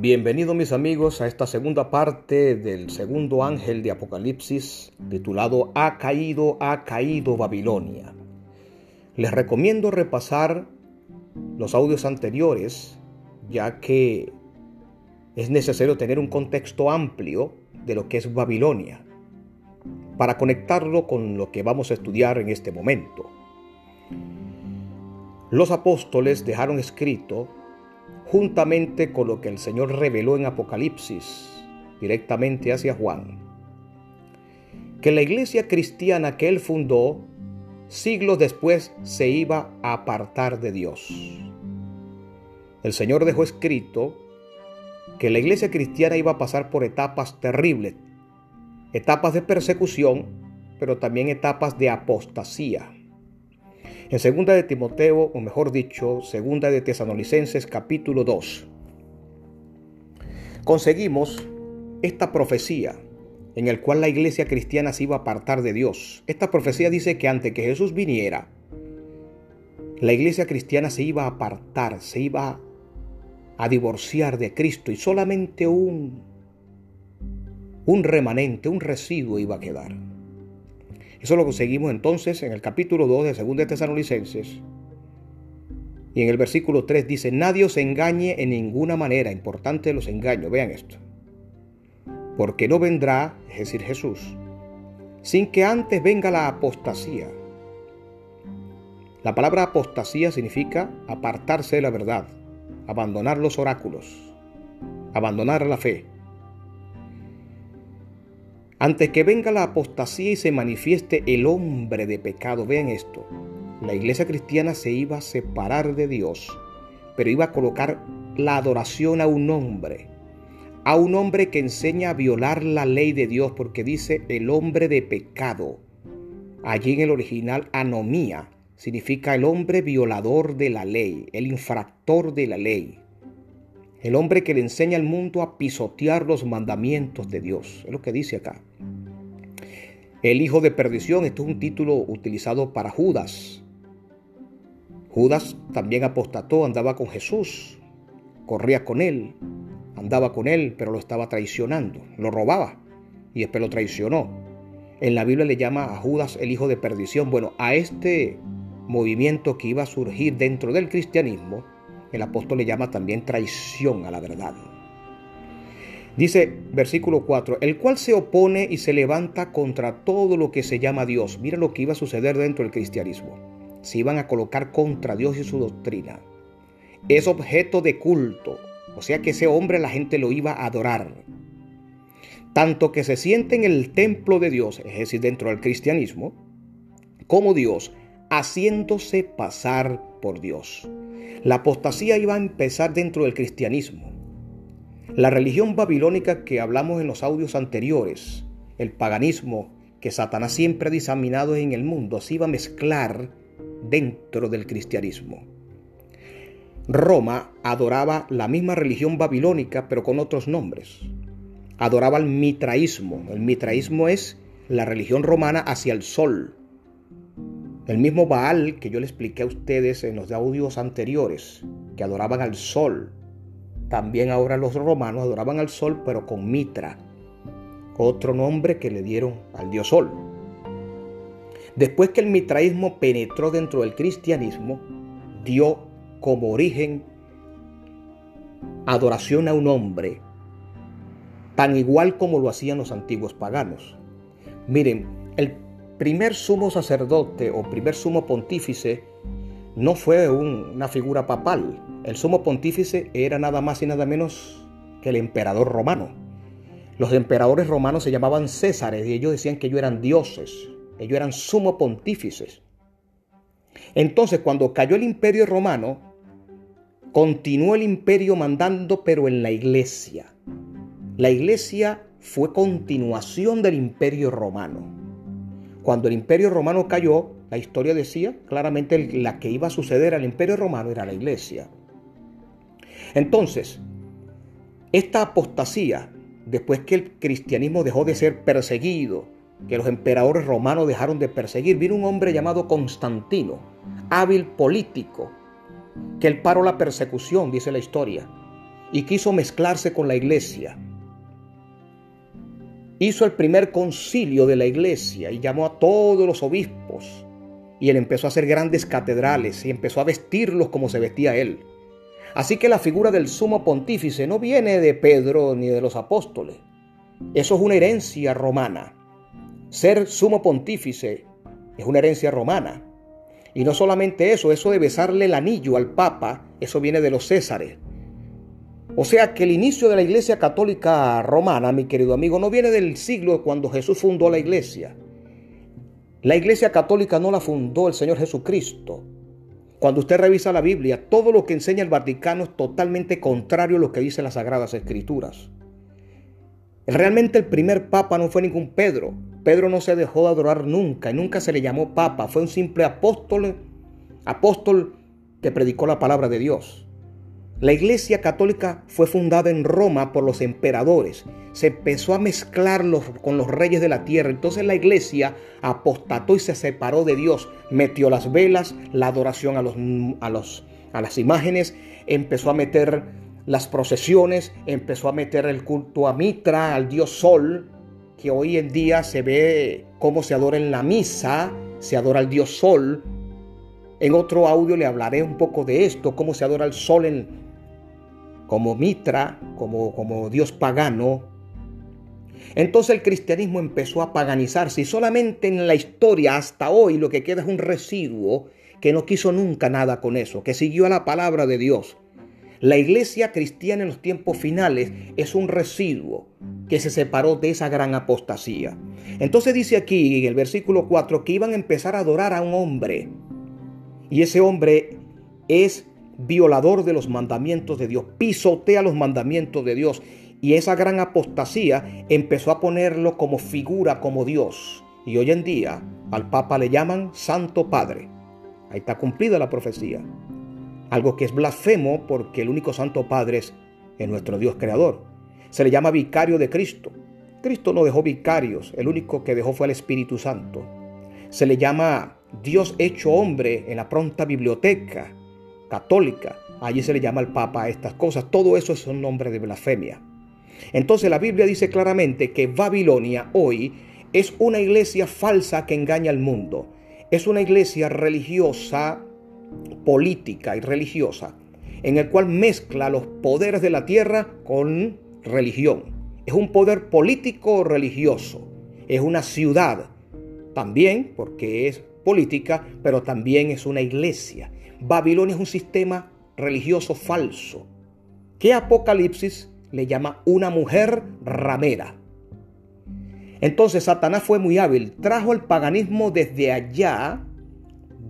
Bienvenidos mis amigos a esta segunda parte del segundo ángel de Apocalipsis titulado Ha caído, ha caído Babilonia. Les recomiendo repasar los audios anteriores ya que es necesario tener un contexto amplio de lo que es Babilonia para conectarlo con lo que vamos a estudiar en este momento. Los apóstoles dejaron escrito juntamente con lo que el Señor reveló en Apocalipsis directamente hacia Juan, que la iglesia cristiana que él fundó siglos después se iba a apartar de Dios. El Señor dejó escrito que la iglesia cristiana iba a pasar por etapas terribles, etapas de persecución, pero también etapas de apostasía. En segunda de Timoteo, o mejor dicho, segunda de Tesanolicenses capítulo 2, conseguimos esta profecía en el cual la iglesia cristiana se iba a apartar de Dios. Esta profecía dice que antes que Jesús viniera, la iglesia cristiana se iba a apartar, se iba a divorciar de Cristo y solamente un, un remanente, un residuo iba a quedar. Eso lo conseguimos entonces en el capítulo 2 de 2 de Tesalonicenses. Y en el versículo 3 dice, nadie os engañe en ninguna manera. Importante los engaños. Vean esto. Porque no vendrá, es decir, Jesús, sin que antes venga la apostasía. La palabra apostasía significa apartarse de la verdad, abandonar los oráculos, abandonar la fe. Antes que venga la apostasía y se manifieste el hombre de pecado, vean esto, la iglesia cristiana se iba a separar de Dios, pero iba a colocar la adoración a un hombre, a un hombre que enseña a violar la ley de Dios, porque dice el hombre de pecado. Allí en el original, anomía, significa el hombre violador de la ley, el infractor de la ley. El hombre que le enseña al mundo a pisotear los mandamientos de Dios. Es lo que dice acá. El hijo de perdición, esto es un título utilizado para Judas. Judas también apostató, andaba con Jesús, corría con él, andaba con él, pero lo estaba traicionando, lo robaba y después lo traicionó. En la Biblia le llama a Judas el hijo de perdición. Bueno, a este movimiento que iba a surgir dentro del cristianismo, el apóstol le llama también traición a la verdad. Dice versículo 4, el cual se opone y se levanta contra todo lo que se llama Dios. Mira lo que iba a suceder dentro del cristianismo. Se iban a colocar contra Dios y su doctrina. Es objeto de culto. O sea que ese hombre la gente lo iba a adorar. Tanto que se siente en el templo de Dios, es decir, dentro del cristianismo, como Dios, haciéndose pasar por Dios. La apostasía iba a empezar dentro del cristianismo. La religión babilónica que hablamos en los audios anteriores, el paganismo que Satanás siempre ha diseminado en el mundo, se iba a mezclar dentro del cristianismo. Roma adoraba la misma religión babilónica pero con otros nombres. Adoraba el mitraísmo. El mitraísmo es la religión romana hacia el sol, el mismo Baal que yo le expliqué a ustedes en los audios anteriores, que adoraban al sol. También ahora los romanos adoraban al sol, pero con Mitra, otro nombre que le dieron al dios sol. Después que el mitraísmo penetró dentro del cristianismo, dio como origen adoración a un hombre, tan igual como lo hacían los antiguos paganos. Miren, el primer sumo sacerdote o primer sumo pontífice no fue una figura papal. El sumo pontífice era nada más y nada menos que el emperador romano. Los emperadores romanos se llamaban Césares y ellos decían que ellos eran dioses, ellos eran sumo pontífices. Entonces, cuando cayó el imperio romano, continuó el imperio mandando, pero en la iglesia. La iglesia fue continuación del imperio romano. Cuando el imperio romano cayó, la historia decía claramente la que iba a suceder al imperio romano era la iglesia. Entonces, esta apostasía, después que el cristianismo dejó de ser perseguido, que los emperadores romanos dejaron de perseguir, vino un hombre llamado Constantino, hábil político, que él paró la persecución, dice la historia, y quiso mezclarse con la iglesia. Hizo el primer concilio de la iglesia y llamó a todos los obispos. Y él empezó a hacer grandes catedrales y empezó a vestirlos como se vestía él. Así que la figura del sumo pontífice no viene de Pedro ni de los apóstoles. Eso es una herencia romana. Ser sumo pontífice es una herencia romana. Y no solamente eso, eso de besarle el anillo al Papa, eso viene de los Césares. O sea que el inicio de la Iglesia Católica Romana, mi querido amigo, no viene del siglo cuando Jesús fundó la Iglesia. La Iglesia Católica no la fundó el Señor Jesucristo. Cuando usted revisa la Biblia, todo lo que enseña el Vaticano es totalmente contrario a lo que dicen las Sagradas Escrituras. Realmente el primer papa no fue ningún Pedro. Pedro no se dejó de adorar nunca y nunca se le llamó papa. Fue un simple apóstol, apóstol que predicó la palabra de Dios. La Iglesia Católica fue fundada en Roma por los emperadores. Se empezó a mezclarlos con los reyes de la tierra. Entonces la Iglesia apostató y se separó de Dios. Metió las velas, la adoración a, los, a, los, a las imágenes. Empezó a meter las procesiones. Empezó a meter el culto a Mitra, al dios Sol, que hoy en día se ve cómo se adora en la misa. Se adora al dios Sol. En otro audio le hablaré un poco de esto, cómo se adora al sol en, como Mitra, como, como Dios pagano. Entonces el cristianismo empezó a paganizarse y solamente en la historia hasta hoy lo que queda es un residuo que no quiso nunca nada con eso, que siguió a la palabra de Dios. La iglesia cristiana en los tiempos finales es un residuo que se separó de esa gran apostasía. Entonces dice aquí en el versículo 4 que iban a empezar a adorar a un hombre. Y ese hombre es violador de los mandamientos de Dios, pisotea los mandamientos de Dios. Y esa gran apostasía empezó a ponerlo como figura, como Dios. Y hoy en día al Papa le llaman Santo Padre. Ahí está cumplida la profecía. Algo que es blasfemo porque el único Santo Padre es, nuestro Dios creador. Se le llama vicario de Cristo. Cristo no dejó vicarios, el único que dejó fue el Espíritu Santo. Se le llama Dios hecho hombre en la pronta biblioteca católica. Allí se le llama al Papa a estas cosas. Todo eso es un nombre de blasfemia. Entonces la Biblia dice claramente que Babilonia hoy es una iglesia falsa que engaña al mundo. Es una iglesia religiosa, política y religiosa, en el cual mezcla los poderes de la tierra con religión. Es un poder político religioso. Es una ciudad también, porque es política, pero también es una iglesia. Babilonia es un sistema religioso falso, que Apocalipsis le llama una mujer ramera. Entonces Satanás fue muy hábil, trajo el paganismo desde allá,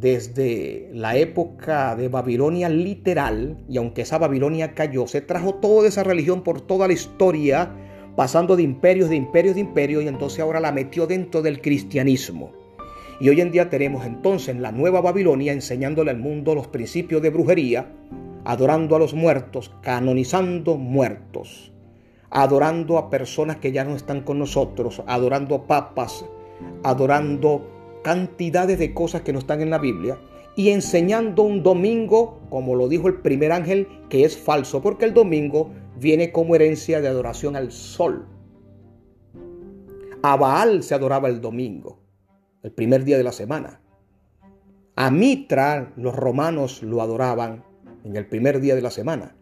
desde la época de Babilonia literal, y aunque esa Babilonia cayó, se trajo toda esa religión por toda la historia, pasando de imperios, de imperios, de imperios, y entonces ahora la metió dentro del cristianismo. Y hoy en día tenemos entonces la nueva Babilonia enseñándole al mundo los principios de brujería, adorando a los muertos, canonizando muertos, adorando a personas que ya no están con nosotros, adorando papas, adorando cantidades de cosas que no están en la Biblia y enseñando un domingo, como lo dijo el primer ángel, que es falso, porque el domingo viene como herencia de adoración al sol. A Baal se adoraba el domingo el primer día de la semana. A Mitra los romanos lo adoraban en el primer día de la semana.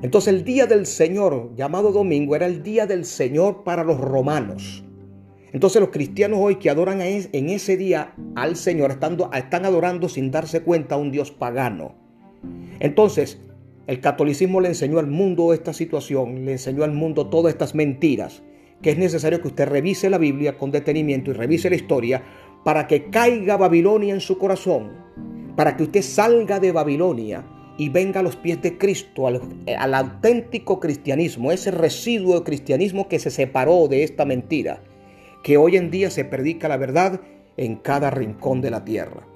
Entonces el día del Señor, llamado domingo, era el día del Señor para los romanos. Entonces los cristianos hoy que adoran en ese día al Señor están, están adorando sin darse cuenta a un Dios pagano. Entonces el catolicismo le enseñó al mundo esta situación, le enseñó al mundo todas estas mentiras que es necesario que usted revise la Biblia con detenimiento y revise la historia para que caiga Babilonia en su corazón, para que usted salga de Babilonia y venga a los pies de Cristo, al, al auténtico cristianismo, ese residuo de cristianismo que se separó de esta mentira, que hoy en día se predica la verdad en cada rincón de la tierra.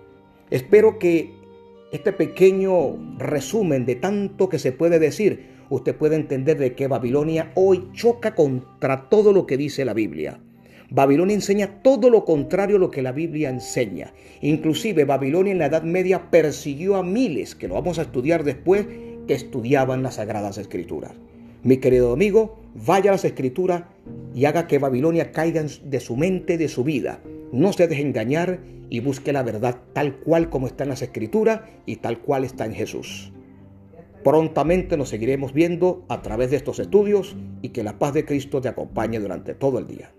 Espero que este pequeño resumen de tanto que se puede decir usted puede entender de que Babilonia hoy choca contra todo lo que dice la Biblia. Babilonia enseña todo lo contrario a lo que la Biblia enseña. Inclusive Babilonia en la Edad Media persiguió a miles, que lo vamos a estudiar después, que estudiaban las Sagradas Escrituras. Mi querido amigo, vaya a las Escrituras y haga que Babilonia caiga de su mente, de su vida. No se deje engañar y busque la verdad tal cual como está en las Escrituras y tal cual está en Jesús. Prontamente nos seguiremos viendo a través de estos estudios y que la paz de Cristo te acompañe durante todo el día.